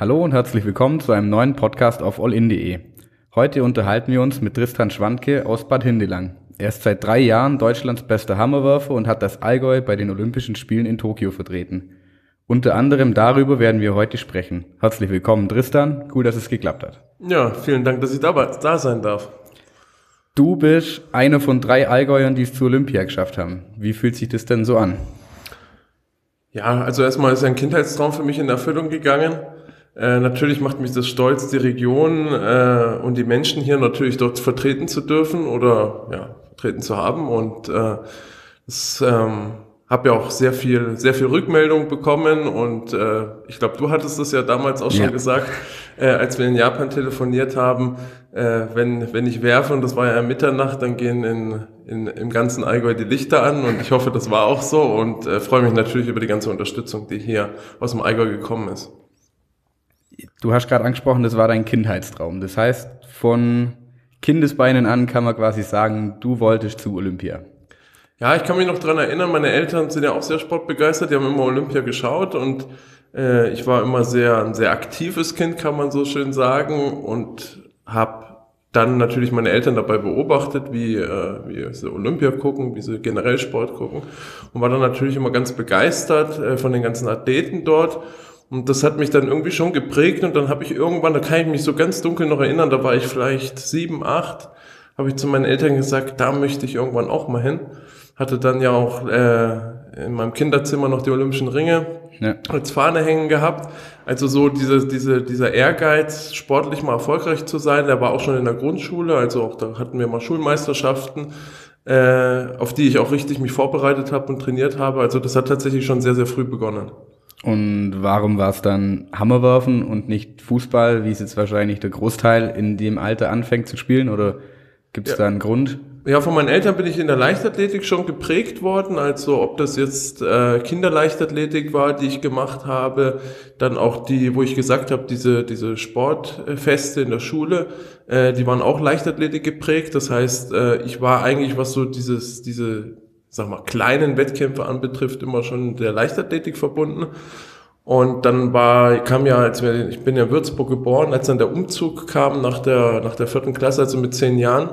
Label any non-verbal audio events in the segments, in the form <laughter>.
Hallo und herzlich willkommen zu einem neuen Podcast auf allin.de. Heute unterhalten wir uns mit Tristan Schwandke aus Bad Hindelang. Er ist seit drei Jahren Deutschlands bester Hammerwerfer und hat das Allgäu bei den Olympischen Spielen in Tokio vertreten. Unter anderem darüber werden wir heute sprechen. Herzlich willkommen, Tristan. Cool, dass es geklappt hat. Ja, vielen Dank, dass ich da, da sein darf. Du bist einer von drei Allgäuern, die es zur Olympia geschafft haben. Wie fühlt sich das denn so an? Ja, also erstmal ist ein Kindheitstraum für mich in Erfüllung gegangen. Äh, natürlich macht mich das stolz, die Region äh, und die Menschen hier natürlich dort vertreten zu dürfen oder ja, vertreten zu haben. Und äh, das ähm, habe ja auch sehr viel, sehr viel Rückmeldung bekommen und äh, ich glaube, du hattest das ja damals auch schon ja. gesagt, äh, als wir in Japan telefoniert haben, äh, wenn, wenn ich werfe, und das war ja Mitternacht, dann gehen in, in, im ganzen Allgäu die Lichter an und ich hoffe, das war auch so und äh, freue mich natürlich über die ganze Unterstützung, die hier aus dem Allgäu gekommen ist. Du hast gerade angesprochen, das war dein Kindheitstraum. Das heißt, von Kindesbeinen an kann man quasi sagen, du wolltest zu Olympia. Ja, ich kann mich noch dran erinnern, meine Eltern sind ja auch sehr sportbegeistert, die haben immer Olympia geschaut und äh, ich war immer sehr ein sehr aktives Kind, kann man so schön sagen, und habe dann natürlich meine Eltern dabei beobachtet, wie, äh, wie sie Olympia gucken, wie sie generell Sport gucken und war dann natürlich immer ganz begeistert äh, von den ganzen Athleten dort. Und das hat mich dann irgendwie schon geprägt und dann habe ich irgendwann, da kann ich mich so ganz dunkel noch erinnern, da war ich vielleicht sieben, acht, habe ich zu meinen Eltern gesagt, da möchte ich irgendwann auch mal hin hatte dann ja auch äh, in meinem Kinderzimmer noch die Olympischen Ringe ja. als Fahne hängen gehabt. Also so diese, diese, dieser Ehrgeiz, sportlich mal erfolgreich zu sein, der war auch schon in der Grundschule, also auch da hatten wir mal Schulmeisterschaften, äh, auf die ich auch richtig mich vorbereitet habe und trainiert habe. Also das hat tatsächlich schon sehr, sehr früh begonnen. Und warum war es dann Hammerwerfen und nicht Fußball, wie es jetzt wahrscheinlich der Großteil in dem Alter anfängt zu spielen? Oder gibt es ja. da einen Grund? Ja, von meinen Eltern bin ich in der Leichtathletik schon geprägt worden. Also ob das jetzt äh, Kinderleichtathletik war, die ich gemacht habe, dann auch die, wo ich gesagt habe, diese, diese Sportfeste in der Schule, äh, die waren auch Leichtathletik geprägt. Das heißt, äh, ich war eigentlich, was so dieses, diese, sag mal, kleinen Wettkämpfe anbetrifft, immer schon der Leichtathletik verbunden. Und dann war, kam ja, als wir, ich bin ja in Würzburg geboren, als dann der Umzug kam nach der, nach der vierten Klasse, also mit zehn Jahren,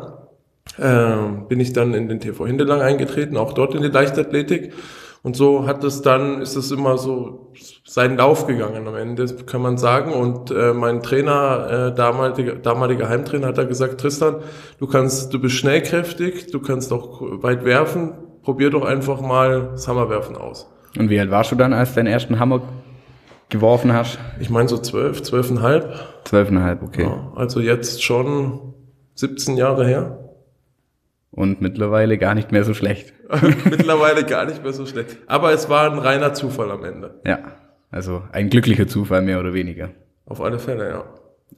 äh, bin ich dann in den TV Hindelang eingetreten, auch dort in die Leichtathletik. Und so hat es dann, ist es immer so seinen Lauf gegangen am Ende, kann man sagen. Und äh, mein Trainer, äh, damaliger, damaliger Heimtrainer, hat da gesagt, Tristan, du kannst, du bist schnellkräftig, du kannst auch weit werfen, probier doch einfach mal das Hammerwerfen aus. Und wie alt warst du dann, als du deinen ersten Hammer geworfen hast? Ich meine so zwölf, zwölfeinhalb. Zwölfeinhalb, okay. Ja, also jetzt schon 17 Jahre her. Und mittlerweile gar nicht mehr so schlecht. <laughs> mittlerweile <laughs> gar nicht mehr so schlecht. Aber es war ein reiner Zufall am Ende. Ja, also ein glücklicher Zufall mehr oder weniger. Auf alle Fälle, ja.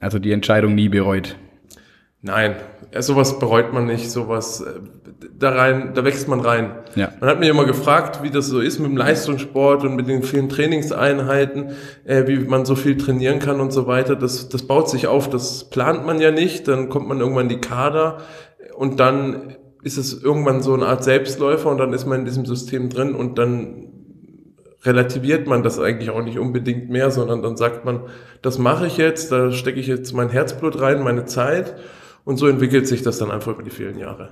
Also die Entscheidung nie bereut. Nein, sowas bereut man nicht, sowas, äh, da rein, da wächst man rein. Ja. Man hat mich immer gefragt, wie das so ist mit dem Leistungssport und mit den vielen Trainingseinheiten, äh, wie man so viel trainieren kann und so weiter. Das, das baut sich auf, das plant man ja nicht, dann kommt man irgendwann in die Kader und dann ist es irgendwann so eine Art Selbstläufer und dann ist man in diesem System drin und dann relativiert man das eigentlich auch nicht unbedingt mehr, sondern dann sagt man, das mache ich jetzt, da stecke ich jetzt mein Herzblut rein, meine Zeit und so entwickelt sich das dann einfach über die vielen Jahre.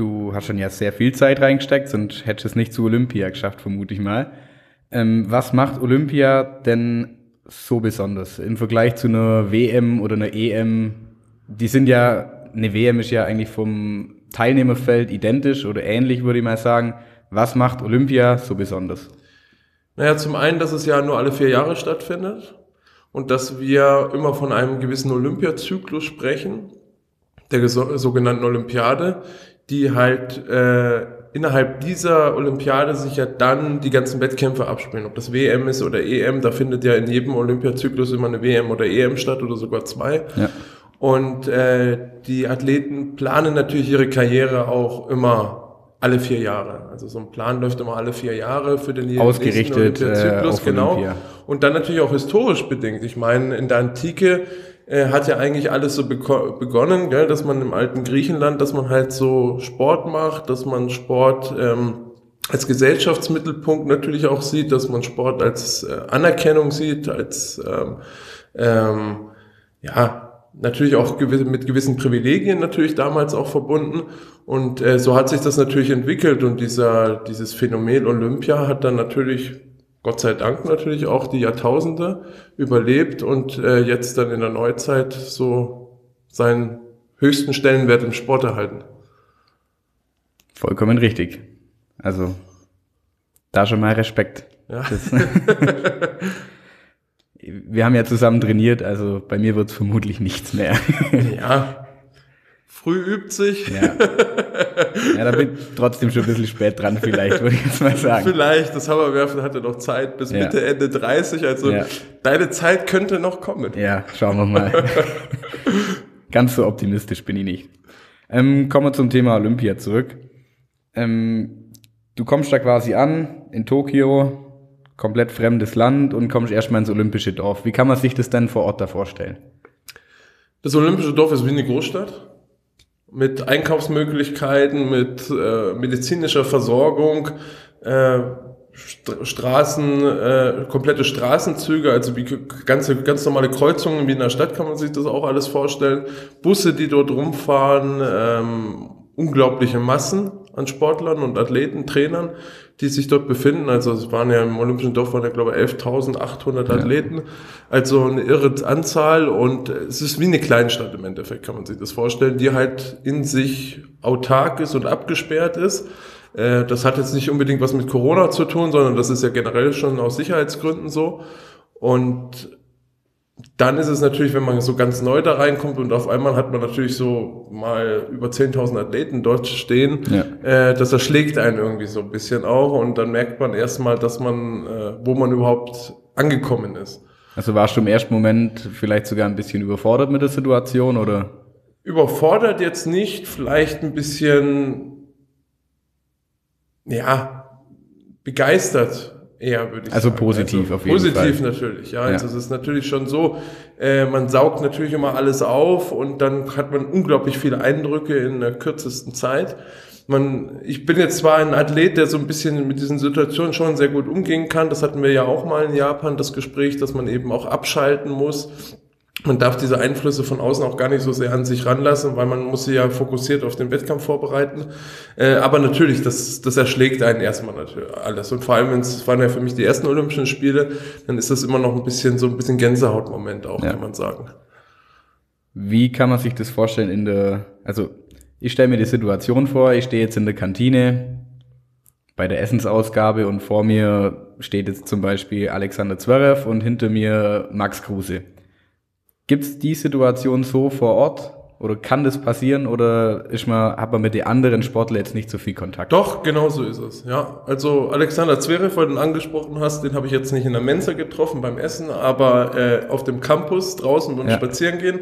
Du hast schon ja sehr viel Zeit reingesteckt und hättest es nicht zu Olympia geschafft, vermute ich mal. Ähm, was macht Olympia denn so besonders im Vergleich zu einer WM oder einer EM? Die sind ja, eine WM ist ja eigentlich vom Teilnehmerfeld identisch oder ähnlich, würde ich mal sagen. Was macht Olympia so besonders? Naja, zum einen, dass es ja nur alle vier Jahre stattfindet und dass wir immer von einem gewissen Olympiazyklus sprechen, der sogenannten Olympiade, die halt äh, innerhalb dieser Olympiade sich ja dann die ganzen Wettkämpfe abspielen. Ob das WM ist oder EM, da findet ja in jedem Olympiazyklus immer eine WM oder EM statt oder sogar zwei. Ja. Und äh, die Athleten planen natürlich ihre Karriere auch immer alle vier Jahre. Also so ein Plan läuft immer alle vier Jahre für den Ausgerichtet, Olympiazyklus, äh, genau. Olympia. Und dann natürlich auch historisch bedingt. Ich meine, in der Antike äh, hat ja eigentlich alles so begonnen, gell, dass man im alten Griechenland, dass man halt so Sport macht, dass man Sport ähm, als Gesellschaftsmittelpunkt natürlich auch sieht, dass man Sport als äh, Anerkennung sieht, als ähm, Ähm, ja, natürlich auch gewiss, mit gewissen Privilegien natürlich damals auch verbunden. Und äh, so hat sich das natürlich entwickelt und dieser, dieses Phänomen Olympia hat dann natürlich, Gott sei Dank natürlich auch die Jahrtausende überlebt und äh, jetzt dann in der Neuzeit so seinen höchsten Stellenwert im Sport erhalten. Vollkommen richtig. Also da schon mal Respekt. Ja. Das, <laughs> wir haben ja zusammen trainiert, also bei mir wird es vermutlich nichts mehr. ja. <laughs> Früh übt sich. Ja. ja, da bin ich trotzdem schon ein bisschen spät dran, vielleicht, würde ich jetzt mal sagen. Vielleicht, das Hammerwerfen hatte noch Zeit bis Ja. Mitte, Ende 30, also Ja. deine Zeit könnte noch kommen. Ja, schauen wir mal. <laughs> Ganz so optimistisch bin ich nicht. Ähm, kommen wir zum Thema Olympia zurück. Ähm, du kommst da quasi an in Tokio, komplett fremdes Land und kommst erstmal ins olympische Dorf. Wie kann man sich das denn vor Ort da vorstellen? Das Olympische Dorf ist wie eine Großstadt. Mit Einkaufsmöglichkeiten, mit äh, medizinischer Versorgung, äh, St Straßen, äh, komplette Straßenzüge, also wie ganze, ganz normale Kreuzungen wie in der Stadt kann man sich das auch alles vorstellen. Busse, die dort rumfahren, ähm, unglaubliche Massen an Sportlern und Athleten, Trainern, die sich dort befinden. Also es waren ja im Olympischen Dorf waren ja glaube ich 11.800 Athleten. Also eine irre Anzahl und es ist wie eine Kleinstadt im Endeffekt, kann man sich das vorstellen, die halt in sich autark ist und abgesperrt ist. Äh, Das hat jetzt nicht unbedingt was mit Corona zu tun, sondern das ist ja generell schon aus Sicherheitsgründen so. Und dann ist es natürlich, wenn man so ganz neu da reinkommt und auf einmal hat man natürlich so mal über 10.000 Athleten dort stehen, Ja. äh, das erschlägt einen irgendwie so ein bisschen auch und dann merkt man erstmal, dass man, äh, wo man überhaupt angekommen ist. Also warst du im ersten Moment vielleicht sogar ein bisschen überfordert mit der Situation oder? Überfordert jetzt nicht, vielleicht ein bisschen, ja, begeistert eher, würde ich Also sagen. positiv auf jeden positiv Fall. natürlich, ja. Ja. Also es ist natürlich schon so, äh, man saugt natürlich immer alles auf und dann hat man unglaublich viele Eindrücke in der kürzesten Zeit. Man, ich bin jetzt zwar ein Athlet, der so ein bisschen mit diesen Situationen schon sehr gut umgehen kann. Das hatten wir ja auch mal in Japan, das Gespräch, dass man eben auch abschalten muss. Man darf diese Einflüsse von außen auch gar nicht so sehr an sich ranlassen, weil man muss sie ja fokussiert auf den Wettkampf vorbereiten. Äh, aber natürlich, das, das erschlägt einen erstmal natürlich alles. Und vor allem, wenn es waren ja für mich die ersten Olympischen Spiele, dann ist das immer noch ein bisschen so ein bisschen Gänsehautmoment auch, Ja. kann man sagen. Wie kann man sich das vorstellen in der, also ich stelle mir die Situation vor, ich stehe jetzt in der Kantine bei der Essensausgabe und vor mir steht jetzt zum Beispiel Alexander Zverev und hinter mir Max Kruse. Gibt es die Situation so vor Ort oder kann das passieren oder ist man, hat man mit den anderen Sportlern jetzt nicht so viel Kontakt? Doch, genau so ist es. Ja, also Alexander Zverev, weil du ihn angesprochen hast, den habe ich jetzt nicht in der Mensa getroffen beim Essen, aber äh, auf dem Campus draußen und Ja. spazieren gehen.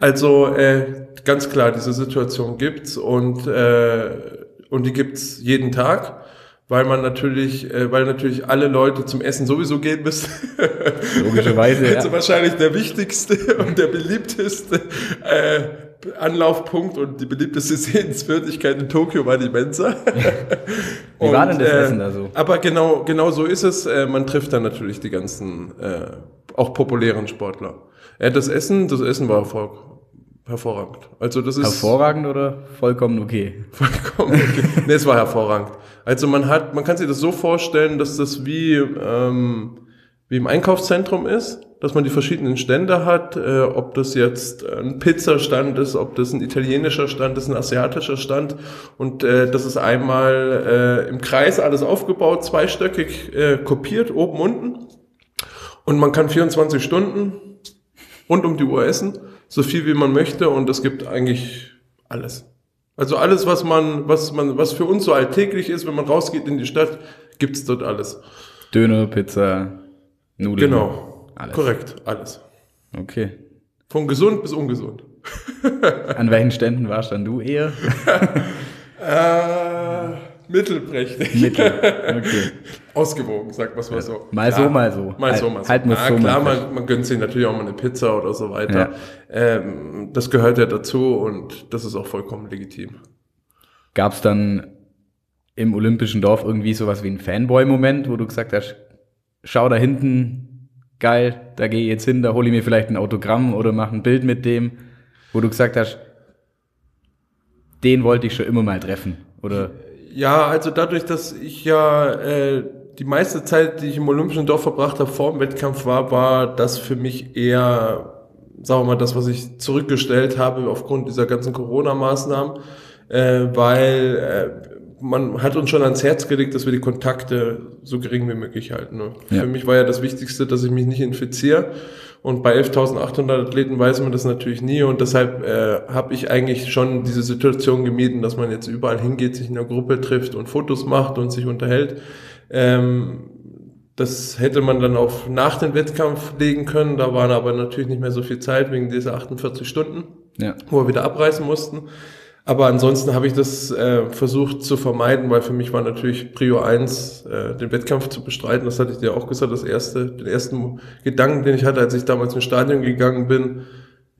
Also äh, ganz klar, diese Situation gibt's und äh, und die gibt's jeden Tag. Weil man natürlich, äh, weil natürlich alle Leute zum Essen sowieso gehen müssen. <laughs> Logischerweise, Also ja. wahrscheinlich der wichtigste <laughs> und der beliebteste äh, Anlaufpunkt und die beliebteste Sehenswürdigkeit in Tokio war die Mensa. <laughs> Wie war denn das äh, Essen da so? Aber genau, genau so ist es. Äh, man trifft dann natürlich die ganzen, äh, auch populären Sportler. Äh, das Essen, das Essen war hervor, hervorragend. Also das ist Hervorragend oder vollkommen okay? <laughs> vollkommen okay. nee, es war hervorragend. Also man hat, man kann sich das so vorstellen, dass das wie, ähm, wie im Einkaufszentrum ist, dass man die verschiedenen Stände hat, äh, ob das jetzt ein Pizzastand ist, ob das ein italienischer Stand ist, ein asiatischer Stand und äh, das ist einmal äh, im Kreis alles aufgebaut, zweistöckig äh, kopiert, oben, unten und man kann 24 Stunden rund um die Uhr essen, so viel wie man möchte und es gibt eigentlich alles. Also alles, was man, was man, was für uns so alltäglich ist, wenn man rausgeht in die Stadt, gibt's dort alles. Döner, Pizza, Nudeln. Genau. Alles. Korrekt, alles. Okay. Von gesund bis ungesund. An welchen Ständen warst dann du eher? <laughs> Äh, mittelprächtig. Mittel. Okay. <laughs> Ausgewogen, sagt man mal so. Mal so, mal so. Mal so, Halt- mal so. halten wir's ja, so klar, man, man gönnt sich natürlich auch mal eine Pizza oder so weiter. Ähm, das gehört ja dazu und das ist auch vollkommen legitim. Gab es dann im Olympischen Dorf irgendwie sowas wie einen Fanboy-Moment, wo du gesagt hast, schau da hinten, geil, da gehe ich jetzt hin, da hole ich mir vielleicht ein Autogramm oder mache ein Bild mit dem, wo du gesagt hast, den wollte ich schon immer mal treffen? Oder? Ja, also dadurch, dass ich ja äh, die meiste Zeit, die ich im Olympischen Dorf verbracht habe, vor dem Wettkampf war, war das für mich eher, sagen wir mal, das, was ich zurückgestellt habe aufgrund dieser ganzen Corona-Maßnahmen, äh, weil äh, man hat uns schon ans Herz gelegt, dass wir die Kontakte so gering wie möglich halten. Ne? Ja. Für mich war ja das Wichtigste, dass ich mich nicht infiziere. Und bei 11.800 Athleten weiß man das natürlich nie. Und deshalb äh, habe ich eigentlich schon diese Situation gemieden, dass man jetzt überall hingeht, sich in einer Gruppe trifft und Fotos macht und sich unterhält. Ähm, das hätte man dann auf nach dem Wettkampf legen können. Da waren aber natürlich nicht mehr so viel Zeit wegen dieser 48 Stunden, ja. wo wir wieder abreisen mussten. Aber ansonsten habe ich das äh, versucht zu vermeiden, weil für mich war natürlich Prio 1, äh, den Wettkampf zu bestreiten. Das hatte ich dir auch gesagt, das erste, den ersten Gedanken, den ich hatte, als ich damals ins Stadion gegangen bin.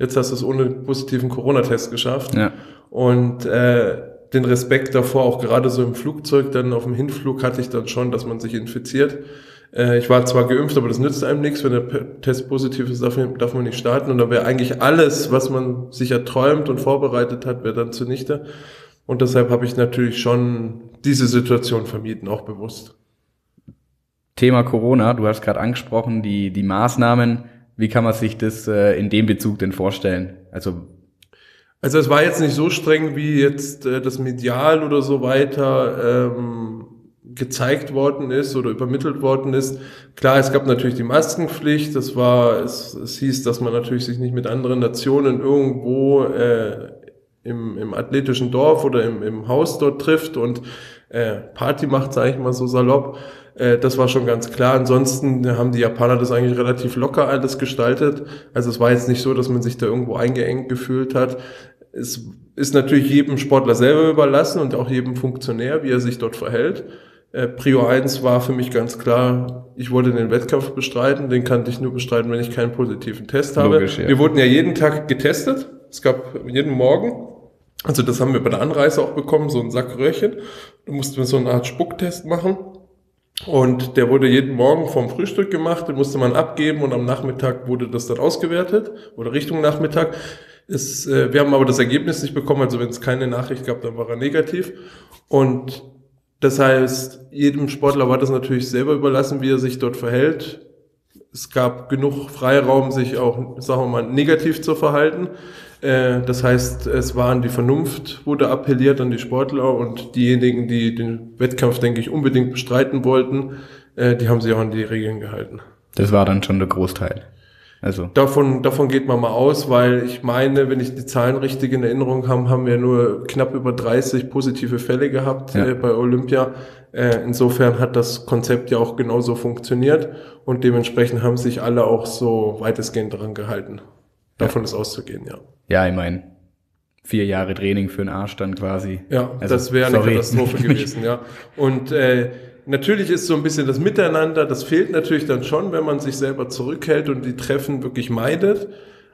Jetzt hast du es ohne positiven Corona-Test geschafft. Ja. Und äh, den Respekt davor, auch gerade so im Flugzeug, dann auf dem Hinflug hatte ich dann schon, dass man sich infiziert. Äh, ich war zwar geimpft, aber das nützt einem nichts. Wenn der Test positiv ist, darf, darf man nicht starten. Und da wäre eigentlich alles, was man sich erträumt und vorbereitet hat, wäre dann zunichte. Und deshalb habe ich natürlich schon diese Situation vermieden, auch bewusst. Thema Corona, du hast gerade angesprochen, die, die Maßnahmen. Wie kann man sich das äh, in dem Bezug denn vorstellen? Also also es war jetzt nicht so streng wie jetzt äh, das Medial oder so weiter. Ähm, gezeigt worden ist oder übermittelt worden ist. Klar, es gab natürlich die Maskenpflicht. Das war, es, es hieß, dass man natürlich sich nicht mit anderen Nationen irgendwo äh, im, im athletischen Dorf oder im, im Haus dort trifft und äh, Party macht, sage ich mal so salopp. Äh, das war schon ganz klar. Ansonsten haben die Japaner das eigentlich relativ locker alles gestaltet. Also es war jetzt nicht so, dass man sich da irgendwo eingeengt gefühlt hat. Es ist natürlich jedem Sportler selber überlassen und auch jedem Funktionär, wie er sich dort verhält. Äh, Prio 1 war für mich ganz klar, ich wollte den Wettkampf bestreiten, den kannte ich nur bestreiten, wenn ich keinen positiven Test habe. Logisch, ja. Wir wurden ja jeden Tag getestet, es gab jeden Morgen, also das haben wir bei der Anreise auch bekommen, so ein Sack Röhrchen, da mussten wir so eine Art Spucktest machen und der wurde jeden Morgen vom Frühstück gemacht, den musste man abgeben und am Nachmittag wurde das dann ausgewertet oder Richtung Nachmittag. Es, äh, wir haben aber das Ergebnis nicht bekommen, also wenn es keine Nachricht gab, dann war er negativ. Und das heißt, jedem Sportler war das natürlich selber überlassen, wie er sich dort verhält. Es gab genug Freiraum, sich auch, sagen wir mal, negativ zu verhalten. Äh, das heißt, es war an die Vernunft, wurde appelliert an die Sportler und diejenigen, die den Wettkampf, denke ich, unbedingt bestreiten wollten, äh, die haben sich auch an die Regeln gehalten. Das war dann schon der Großteil. Also. Davon, davon geht man mal aus, weil ich meine, wenn ich die Zahlen richtig in Erinnerung habe, haben wir nur knapp über 30 positive Fälle gehabt ja. äh, bei Olympia. Äh, insofern hat das Konzept ja auch genauso funktioniert und dementsprechend haben sich alle auch so weitestgehend daran gehalten. Davon ja. ist auszugehen, ja. Ja, ich meine, vier Jahre Training für einen Arsch dann quasi. Ja, also, das wäre eine sorry. Katastrophe <laughs> gewesen, ja. Und äh, natürlich ist so ein bisschen das Miteinander, das fehlt natürlich dann schon, wenn man sich selber zurückhält und die Treffen wirklich meidet.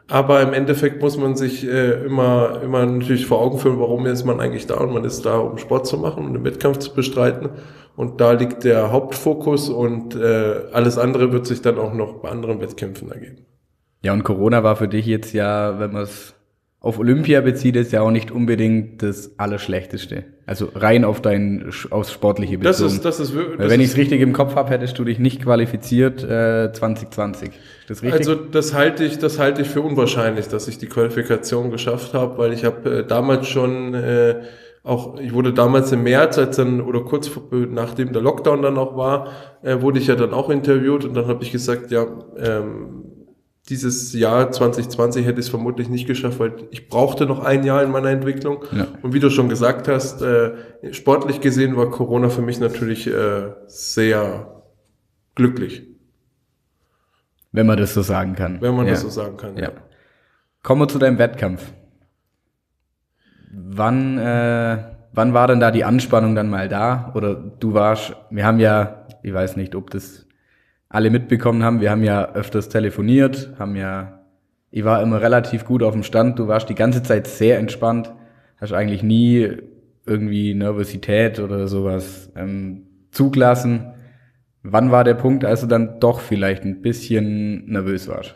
Aber im Endeffekt muss man sich äh, immer, immer natürlich vor Augen führen, warum ist man eigentlich da und man ist da, um Sport zu machen und den Wettkampf zu bestreiten. Und da liegt der Hauptfokus und äh, alles andere wird sich dann auch noch bei anderen Wettkämpfen ergeben. Ja, und Corona war für dich jetzt ja, wenn man es auf Olympia bezieht, ist ja auch nicht unbedingt das Allerschlechteste. Also rein auf dein aufs sportliche bezogen. Das ist, das ist, das Wenn ich es richtig im Kopf habe, hättest du dich nicht qualifiziert äh, 2020. Das richtig? Also das halte ich, das halte ich für unwahrscheinlich, dass ich die Qualifikation geschafft habe, weil ich habe äh, damals schon äh, auch, ich wurde damals im März, als dann, oder kurz nachdem der Lockdown dann auch war, äh, wurde ich ja dann auch interviewt und dann habe ich gesagt, ja, ähm, dieses Jahr 2020 hätte ich es vermutlich nicht geschafft, weil ich brauchte noch ein Jahr in meiner Entwicklung. Ja. Und wie du schon gesagt hast, äh, sportlich gesehen war Corona für mich natürlich äh, sehr glücklich. Wenn man das so sagen kann. Wenn man ja. das so sagen kann. Ja. ja. Kommen wir zu deinem Wettkampf. Wann, äh, wann war denn da die Anspannung dann mal da? Oder du warst, wir haben ja, ich weiß nicht, ob das alle mitbekommen haben, wir haben ja öfters telefoniert, haben ja, ich war immer relativ gut auf dem Stand, du warst die ganze Zeit sehr entspannt, hast eigentlich nie irgendwie Nervosität oder sowas ähm, zugelassen. Wann war der Punkt, als du dann doch vielleicht ein bisschen nervös warst?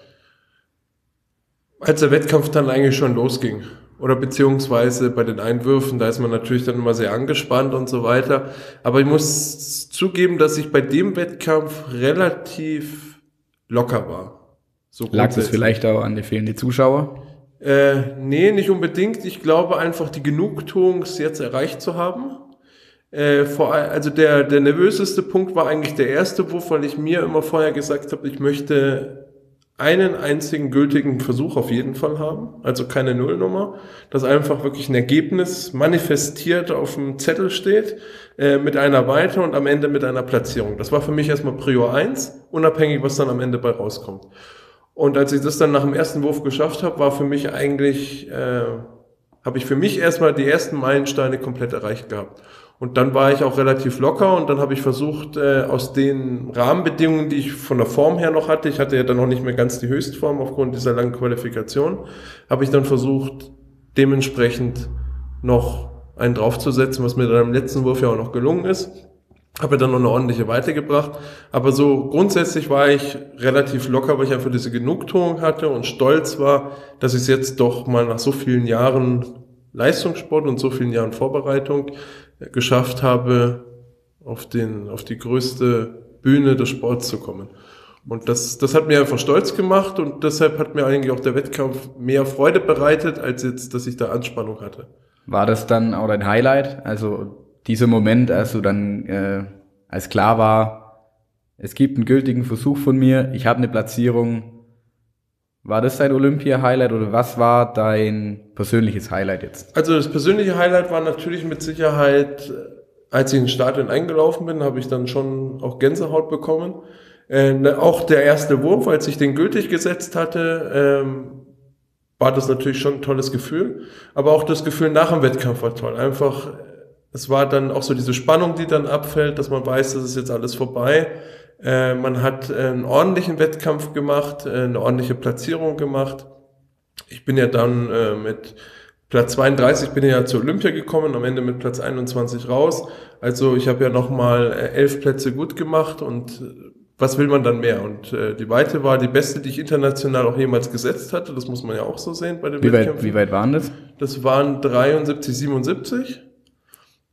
Als der Wettkampf dann eigentlich schon losging. Oder beziehungsweise bei den Einwürfen, da ist man natürlich dann immer sehr angespannt und so weiter. Aber ich muss zugeben, dass ich bei dem Wettkampf relativ locker war. So Lag das vielleicht auch an den fehlenden Zuschauer? Äh, nee, nicht unbedingt. Ich glaube einfach, die Genugtuung es jetzt erreicht zu haben. Äh, vor, also der, der nervöseste Punkt war eigentlich der erste Wurf, weil ich mir immer vorher gesagt habe, ich möchte einen einzigen gültigen Versuch auf jeden Fall haben, also keine Nullnummer, dass einfach wirklich ein Ergebnis manifestiert auf dem Zettel steht, äh, mit einer Weite und am Ende mit einer Platzierung. Das war für mich erstmal Prior 1, unabhängig, was dann am Ende bei rauskommt. Und als ich das dann nach dem ersten Wurf geschafft habe, war für mich eigentlich, äh, habe ich für mich erstmal die ersten Meilensteine komplett erreicht gehabt. Und dann war ich auch relativ locker und dann habe ich versucht, äh, aus den Rahmenbedingungen, die ich von der Form her noch hatte, ich hatte ja dann noch nicht mehr ganz die Höchstform aufgrund dieser langen Qualifikation, habe ich dann versucht, dementsprechend noch einen draufzusetzen, was mir dann im letzten Wurf ja auch noch gelungen ist. Habe dann noch eine ordentliche weitergebracht. Aber so grundsätzlich war ich relativ locker, weil ich einfach diese Genugtuung hatte und stolz war, dass ich es jetzt doch mal nach so vielen Jahren Leistungssport und so vielen Jahren Vorbereitung geschafft habe, auf, den, auf die größte Bühne des Sports zu kommen. Und das, das hat mir einfach stolz gemacht und deshalb hat mir eigentlich auch der Wettkampf mehr Freude bereitet, als jetzt, dass ich da Anspannung hatte. War das dann auch dein Highlight? Also dieser Moment, als du dann, äh, als klar war, es gibt einen gültigen Versuch von mir, ich habe eine Platzierung, war das dein Olympia-Highlight oder was war dein persönliches Highlight jetzt? Also das persönliche Highlight war natürlich mit Sicherheit, als ich ins Stadion eingelaufen bin, habe ich dann schon auch Gänsehaut bekommen. Äh, auch der erste Wurf, als ich den gültig gesetzt hatte, ähm, war das natürlich schon ein tolles Gefühl. Aber auch das Gefühl nach dem Wettkampf war toll. Einfach, es war dann auch so diese Spannung, die dann abfällt, dass man weiß, das ist jetzt alles vorbei. Äh, man hat einen ordentlichen Wettkampf gemacht, äh, eine ordentliche Platzierung gemacht. Ich bin ja dann äh, mit Platz 32 bin ich ja zur Olympia gekommen, am Ende mit Platz 21 raus. Also ich habe ja nochmal elf Plätze gut gemacht und was will man dann mehr? Und äh, die Weite war die beste, die ich international auch jemals gesetzt hatte. Das muss man ja auch so sehen bei den wie Wettkämpfen. Weit, wie weit waren das? Das waren 73, 77.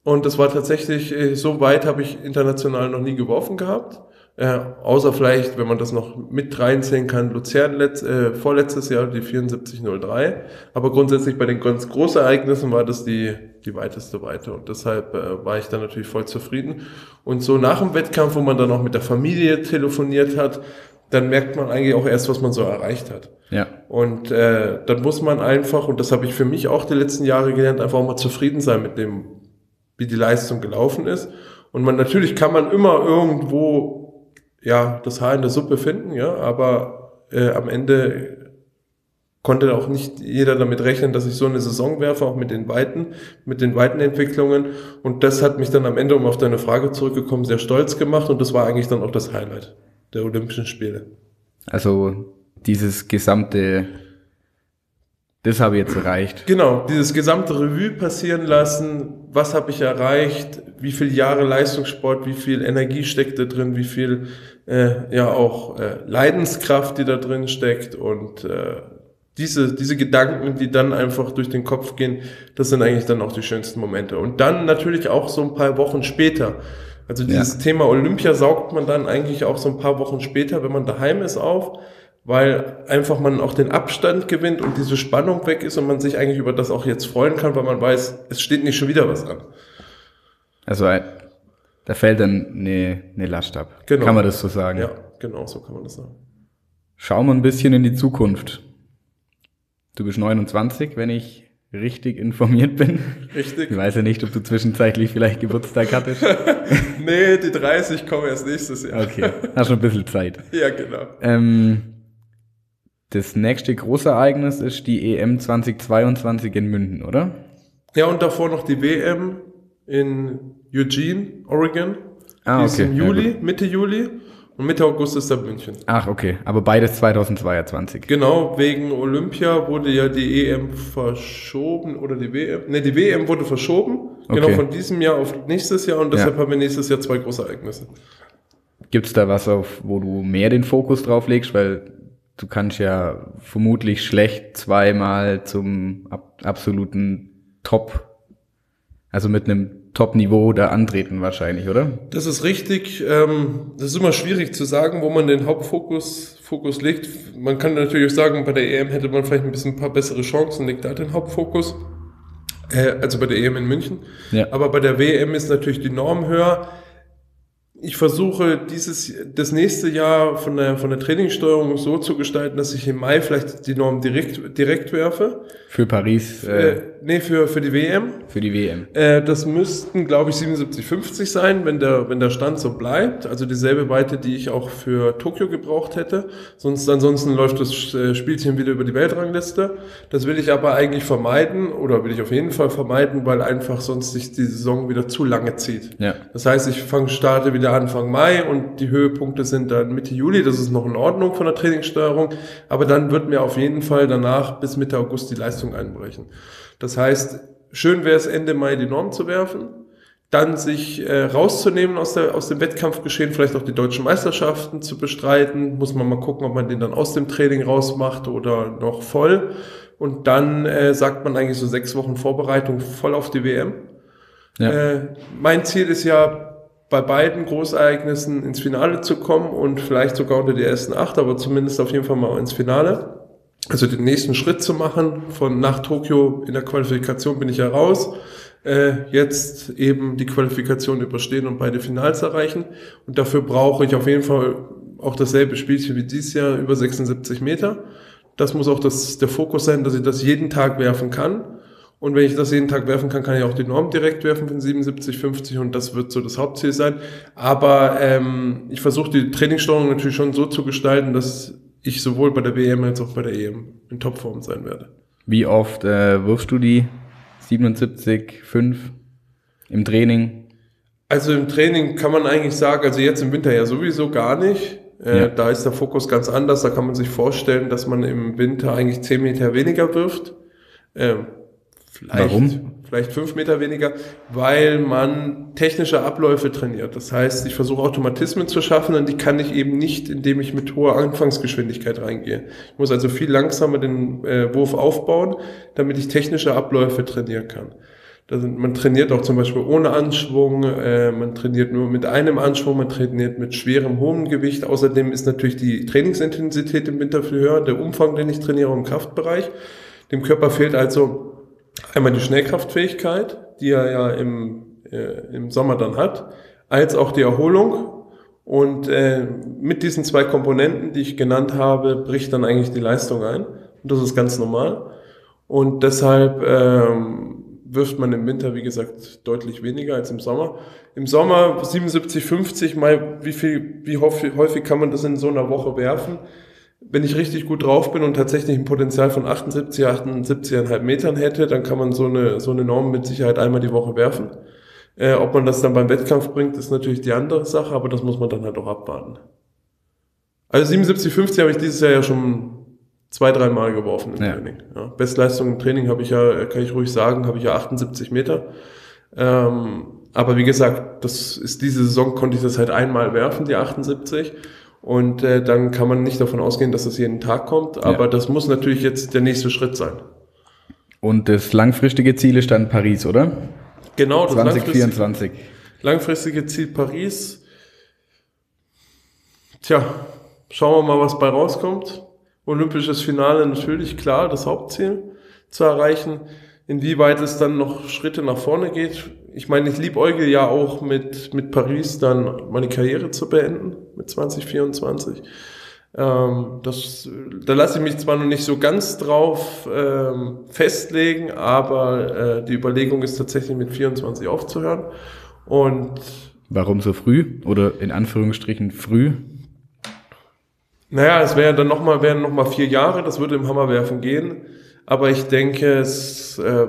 Und das war tatsächlich, so weit habe ich international noch nie geworfen gehabt. Äh, außer vielleicht, wenn man das noch mit reinzählen kann, Luzern letzt, äh, vorletztes Jahr die 7403. Aber grundsätzlich bei den ganz großen Ereignissen war das die, die weiteste Weite. Und deshalb äh, war ich dann natürlich voll zufrieden. Und so nach dem Wettkampf, wo man dann auch mit der Familie telefoniert hat, dann merkt man eigentlich auch erst, was man so erreicht hat. Ja. Und äh, dann muss man einfach, und das habe ich für mich auch die letzten Jahre gelernt, einfach auch mal zufrieden sein mit dem, wie die Leistung gelaufen ist. Und man natürlich kann man immer irgendwo ja, das Haar in der Suppe finden, ja, aber äh, am Ende konnte auch nicht jeder damit rechnen, dass ich so eine Saison werfe, auch mit den weiten, mit den weiten Entwicklungen. Und das hat mich dann am Ende, um auf deine Frage zurückgekommen, sehr stolz gemacht. Und das war eigentlich dann auch das Highlight der Olympischen Spiele. Also dieses gesamte das habe ich jetzt erreicht. Genau, dieses gesamte Revue passieren lassen. Was habe ich erreicht? Wie viele Jahre Leistungssport? Wie viel Energie steckt da drin? Wie viel äh, ja auch äh, Leidenskraft, die da drin steckt und äh, diese, diese Gedanken, die dann einfach durch den Kopf gehen, das sind eigentlich dann auch die schönsten Momente. Und dann natürlich auch so ein paar Wochen später. Also dieses ja. Thema Olympia saugt man dann eigentlich auch so ein paar Wochen später, wenn man daheim ist, auf, weil einfach man auch den Abstand gewinnt und diese Spannung weg ist und man sich eigentlich über das auch jetzt freuen kann, weil man weiß, es steht nicht schon wieder was an. Also da fällt dann eine, eine Last ab. Genau. Kann man das so sagen? Ja, genau, so kann man das sagen. Schauen wir ein bisschen in die Zukunft. Du bist 29, wenn ich richtig informiert bin. Richtig. Ich weiß ja nicht, ob du zwischenzeitlich vielleicht Geburtstag hattest. <laughs> nee, die 30 kommen erst nächstes Jahr. Okay, hast schon ein bisschen Zeit. ja, genau. Ähm, das nächste große Ereignis ist die EM 2022 in München, oder? Ja, und davor noch die WM in Eugene, Oregon. Ah, die ist im Juli, ja, Mitte Juli. Und Mitte August ist da München. Ach, okay. Aber beides 2022. Genau, wegen Olympia wurde ja die EM verschoben oder die WM. Ne, die WM wurde verschoben. Genau, okay. Genau, von diesem Jahr auf nächstes Jahr und deshalb ja. haben wir nächstes Jahr zwei große Ereignisse. Gibt's da was, auf wo du mehr den Fokus drauf legst? Weil du kannst ja vermutlich schlecht zweimal zum ab absoluten Top, also mit einem Top-Niveau da antreten wahrscheinlich, oder? Das ist richtig. Ähm, das ist immer schwierig zu sagen, wo man den Hauptfokus Fokus legt. Man kann natürlich auch sagen, bei der EM hätte man vielleicht ein bisschen ein paar bessere Chancen, legt da den Hauptfokus. Äh, also bei der EM in München. Ja. Aber bei der WM ist natürlich die Norm höher ich versuche dieses, das nächste Jahr von der, von der Trainingssteuerung so zu gestalten, dass ich im Mai vielleicht die Norm direkt, direkt werfe. Für Paris? Äh, äh, nee, für, für die WM. Für die WM. Äh, das müssten, glaube ich, 77,50 sein, wenn der, wenn der Stand so bleibt. Also dieselbe Weite, die ich auch für Tokio gebraucht hätte. Sonst, ansonsten läuft das äh, Spielchen wieder über die Weltrangliste. Das will ich aber eigentlich vermeiden, oder will ich auf jeden Fall vermeiden, weil einfach sonst sich die Saison wieder zu lange zieht. Ja. Das heißt, ich fange, starte wieder Anfang Mai und die Höhepunkte sind dann Mitte Juli. Das ist noch in Ordnung von der Trainingssteuerung. Aber dann wird mir auf jeden Fall danach bis Mitte August die Leistung einbrechen. Das heißt, schön wäre es Ende Mai die Norm zu werfen, dann sich äh, rauszunehmen aus, der, aus dem Wettkampfgeschehen, vielleicht auch die deutschen Meisterschaften zu bestreiten. Muss man mal gucken, ob man den dann aus dem Training rausmacht oder noch voll. Und dann äh, sagt man eigentlich so sechs Wochen Vorbereitung voll auf die WM. Ja. Äh, mein Ziel ist ja, bei beiden Großereignissen ins Finale zu kommen und vielleicht sogar unter die ersten acht, aber zumindest auf jeden Fall mal ins Finale. Also den nächsten Schritt zu machen. Von nach Tokio in der Qualifikation bin ich ja raus. Äh, jetzt eben die Qualifikation überstehen und beide Finals erreichen. Und dafür brauche ich auf jeden Fall auch dasselbe Spielchen wie dieses Jahr über 76 Meter. Das muss auch das, der Fokus sein, dass ich das jeden Tag werfen kann. Und wenn ich das jeden Tag werfen kann, kann ich auch die Norm direkt werfen von 77, 50 und das wird so das Hauptziel sein. Aber ähm, ich versuche die Trainingssteuerung natürlich schon so zu gestalten, dass ich sowohl bei der WM als auch bei der EM in Topform sein werde. Wie oft äh, wirfst du die 77, 5 im Training? Also im Training kann man eigentlich sagen, also jetzt im Winter ja sowieso gar nicht. Äh, ja. Da ist der Fokus ganz anders. Da kann man sich vorstellen, dass man im Winter eigentlich 10 Meter weniger wirft. Ähm, Vielleicht, Warum? Vielleicht fünf Meter weniger, weil man technische Abläufe trainiert. Das heißt, ich versuche Automatismen zu schaffen und die kann ich eben nicht, indem ich mit hoher Anfangsgeschwindigkeit reingehe. Ich muss also viel langsamer den äh, Wurf aufbauen, damit ich technische Abläufe trainieren kann. Sind, man trainiert auch zum Beispiel ohne Anschwung, äh, man trainiert nur mit einem Anschwung, man trainiert mit schwerem, hohem Gewicht. Außerdem ist natürlich die Trainingsintensität im Winter viel höher, der Umfang, den ich trainiere im Kraftbereich. Dem Körper fehlt also einmal die Schnellkraftfähigkeit, die er ja im, äh, im Sommer dann hat, als auch die Erholung. Und äh, mit diesen zwei Komponenten, die ich genannt habe, bricht dann eigentlich die Leistung ein. Und das ist ganz normal. Und deshalb ähm, wirft man im Winter, wie gesagt, deutlich weniger als im Sommer. Im Sommer 77, 50, mal wie viel, wie häufig, häufig kann man das in so einer Woche werfen? Wenn ich richtig gut drauf bin und tatsächlich ein Potenzial von 78, 78,5 Metern hätte, dann kann man so eine, so eine Norm mit Sicherheit einmal die Woche werfen. Äh, ob man das dann beim Wettkampf bringt, ist natürlich die andere Sache, aber das muss man dann halt auch abwarten. Also 77, 50 habe ich dieses Jahr ja schon zwei, drei Mal geworfen im ja. Training. Ja, Bestleistung im Training habe ich ja, kann ich ruhig sagen, habe ich ja 78 Meter. Ähm, aber wie gesagt, das ist diese Saison konnte ich das halt einmal werfen, die 78. Und äh, dann kann man nicht davon ausgehen, dass das jeden Tag kommt. Aber ja. das muss natürlich jetzt der nächste Schritt sein. Und das langfristige Ziel ist dann Paris, oder? Genau, das 2024. Langfristige, langfristige Ziel Paris. Tja, schauen wir mal, was bei rauskommt. Olympisches Finale natürlich klar, das Hauptziel zu erreichen. Inwieweit es dann noch Schritte nach vorne geht, ich meine, ich liebäugel ja auch mit, mit Paris dann meine Karriere zu beenden, 2024. Ähm, das, da lasse ich mich zwar noch nicht so ganz drauf ähm, festlegen, aber äh, die Überlegung ist tatsächlich mit 24 aufzuhören. Und Warum so früh? Oder in Anführungsstrichen früh? Naja, es wäre dann nochmal, wären nochmal vier Jahre, das würde im Hammerwerfen gehen. Aber ich denke, es äh,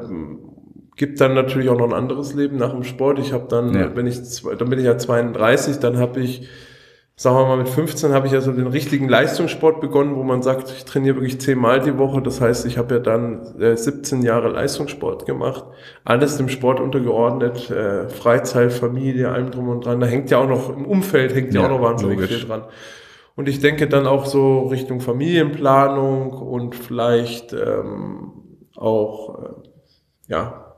gibt dann natürlich auch noch ein anderes Leben nach dem Sport. Ich habe dann, ja. wenn ich, dann bin ich ja 32, dann habe ich sagen wir mal, mit 15 habe ich also den richtigen Leistungssport begonnen, wo man sagt, ich trainiere wirklich zehnmal die Woche. Das heißt, ich habe ja dann äh, 17 Jahre Leistungssport gemacht. Alles dem Sport untergeordnet, äh, Freizeit, Familie, allem drum und dran. Da hängt ja auch noch, im Umfeld hängt ja, ja auch noch wahnsinnig logisch. viel dran. Und ich denke dann auch so Richtung Familienplanung und vielleicht ähm, auch, äh, ja,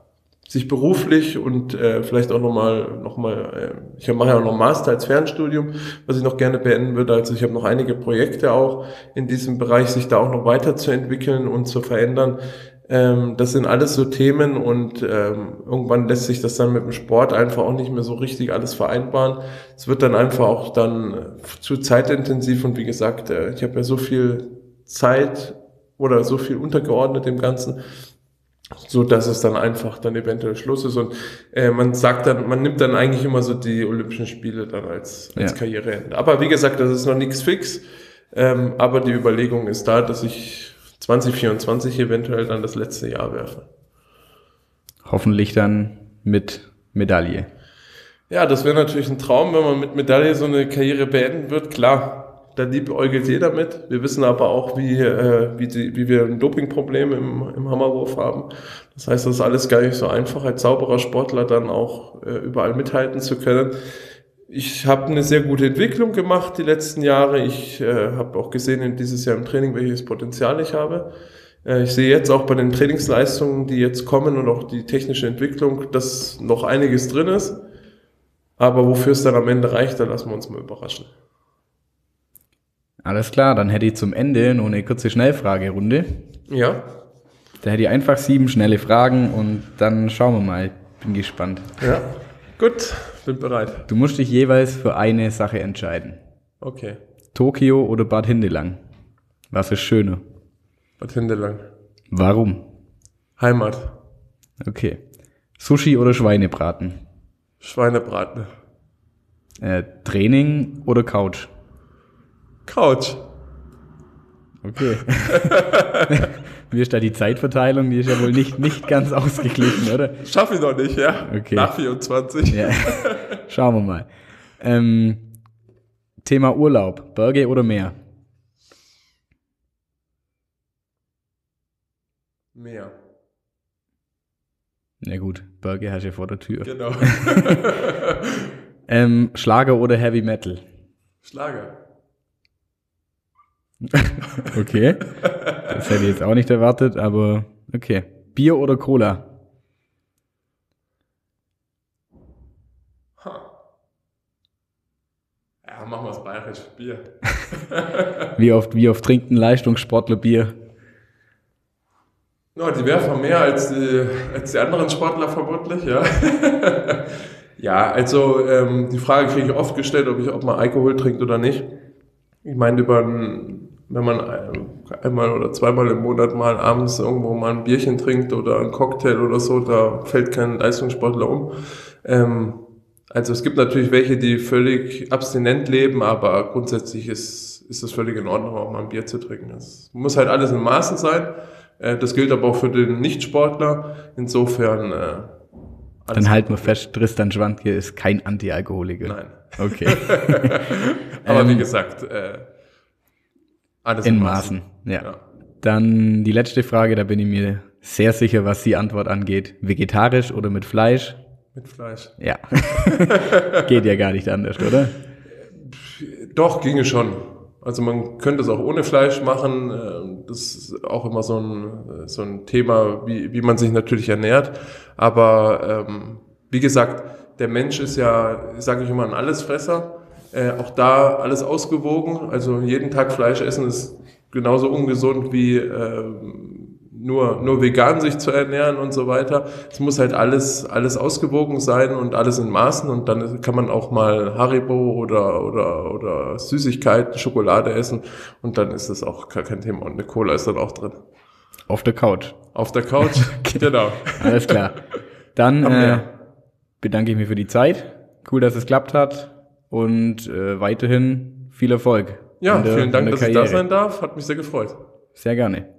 sich beruflich und äh, vielleicht auch nochmal, noch mal, äh, ich mache ja auch noch Master als Fernstudium, was ich noch gerne beenden würde. Also ich habe noch einige Projekte auch in diesem Bereich, sich da auch noch weiterzuentwickeln und zu verändern. Ähm, das sind alles so Themen und ähm, irgendwann lässt sich das dann mit dem Sport einfach auch nicht mehr so richtig alles vereinbaren. Es wird dann einfach auch dann zu zeitintensiv und wie gesagt, äh, ich habe ja so viel Zeit oder so viel untergeordnet dem Ganzen, so dass es dann einfach dann eventuell Schluss ist und äh, man sagt dann, man nimmt dann eigentlich immer so die Olympischen Spiele dann als, als ja. Karriereende. Aber wie gesagt, das ist noch nichts fix, ähm, aber die Überlegung ist da, dass ich 2024 eventuell dann das letzte Jahr werfe. Hoffentlich dann mit Medaille. Ja, das wäre natürlich ein Traum, wenn man mit Medaille so eine Karriere beenden wird. Klar, da liebäugelt jeder mit. Wir wissen aber auch, wie, äh, wie, die, wie wir ein Dopingproblem im, im Hammerwurf haben. Das heißt, das ist alles gar nicht so einfach, als sauberer Sportler dann auch äh, überall mithalten zu können. Ich habe eine sehr gute Entwicklung gemacht die letzten Jahre. Ich äh, habe auch gesehen in dieses Jahr im Training, welches Potenzial ich habe. Äh, ich sehe jetzt auch bei den Trainingsleistungen, die jetzt kommen und auch die technische Entwicklung, dass noch einiges drin ist. Aber wofür es dann am Ende reicht, da lassen wir uns mal überraschen. Alles klar, dann hätte ich zum Ende noch eine kurze Schnellfragerunde. Ja. Da hätte ich einfach sieben schnelle Fragen und dann schauen wir mal. Bin gespannt. Ja. Gut, bin bereit. Du musst dich jeweils für eine Sache entscheiden. Okay. Tokio oder Bad Hindelang? Was ist schöner? Bad Hindelang. Warum? Heimat. Okay. Sushi oder Schweinebraten? Schweinebraten. Äh, Training oder Couch? Couch. Okay. <laughs> Wie ist da die Zeitverteilung? Die ist ja wohl nicht, nicht ganz ausgeglichen, oder? Schaffe ich noch nicht, ja. Okay. Nach 24. Ja. Schauen wir mal. Ähm, Thema Urlaub. Berge oder Meer? Meer. Na gut, Berge hast du ja vor der Tür. Genau. <laughs> ähm, Schlager oder Heavy Metal? Schlager. <laughs> okay. Das hätte ich jetzt auch nicht erwartet, aber okay. Bier oder Cola? Ja, machen wir es bayerisch. Bier. <laughs> wie, oft, wie oft trinkt ein Leistungssportler Bier? No, die werfen mehr als die, als die anderen Sportler vermutlich, ja. <laughs> ja, also ähm, die Frage kriege ich oft gestellt, ob ich ob man Alkohol trinkt oder nicht. Ich meine, über ein, wenn man einmal oder zweimal im Monat mal abends irgendwo mal ein Bierchen trinkt oder ein Cocktail oder so, da fällt kein Leistungssportler um. Ähm, also es gibt natürlich welche, die völlig abstinent leben, aber grundsätzlich ist, ist es völlig in Ordnung, auch mal ein Bier zu trinken. Es muss halt alles in Maßen sein. Äh, das gilt aber auch für den Nichtsportler. Insofern äh, dann halten wir fest, Tristan Schwantke ist kein Antialkoholiker. Nein. Okay. <laughs> Aber ähm, wie gesagt, äh, alles in, in Maßen. Maßen. Ja. ja. Dann die letzte Frage, da bin ich mir sehr sicher, was die Antwort angeht. Vegetarisch oder mit Fleisch? Mit Fleisch. Ja. <laughs> Geht ja gar nicht anders, oder? Doch, ginge schon. Also man könnte es auch ohne Fleisch machen. Das ist auch immer so ein, so ein Thema, wie, wie man sich natürlich ernährt. Aber ähm, wie gesagt, der Mensch ist ja, sage ich immer, ein Allesfresser. Äh, auch da alles ausgewogen. Also jeden Tag Fleisch essen ist genauso ungesund wie äh, nur, nur vegan sich zu ernähren und so weiter. Es muss halt alles, alles ausgewogen sein und alles in Maßen und dann kann man auch mal Haribo oder, oder, oder Süßigkeiten, Schokolade essen und dann ist das auch gar kein Thema und eine Cola ist dann auch drin. Auf der Couch. Auf der Couch, <laughs> genau. Alles klar. Dann äh, bedanke ich mich für die Zeit. Cool, dass es klappt hat und äh, weiterhin viel Erfolg. Ja, der, vielen Dank, dass Karriere. ich da sein darf. Hat mich sehr gefreut. Sehr gerne.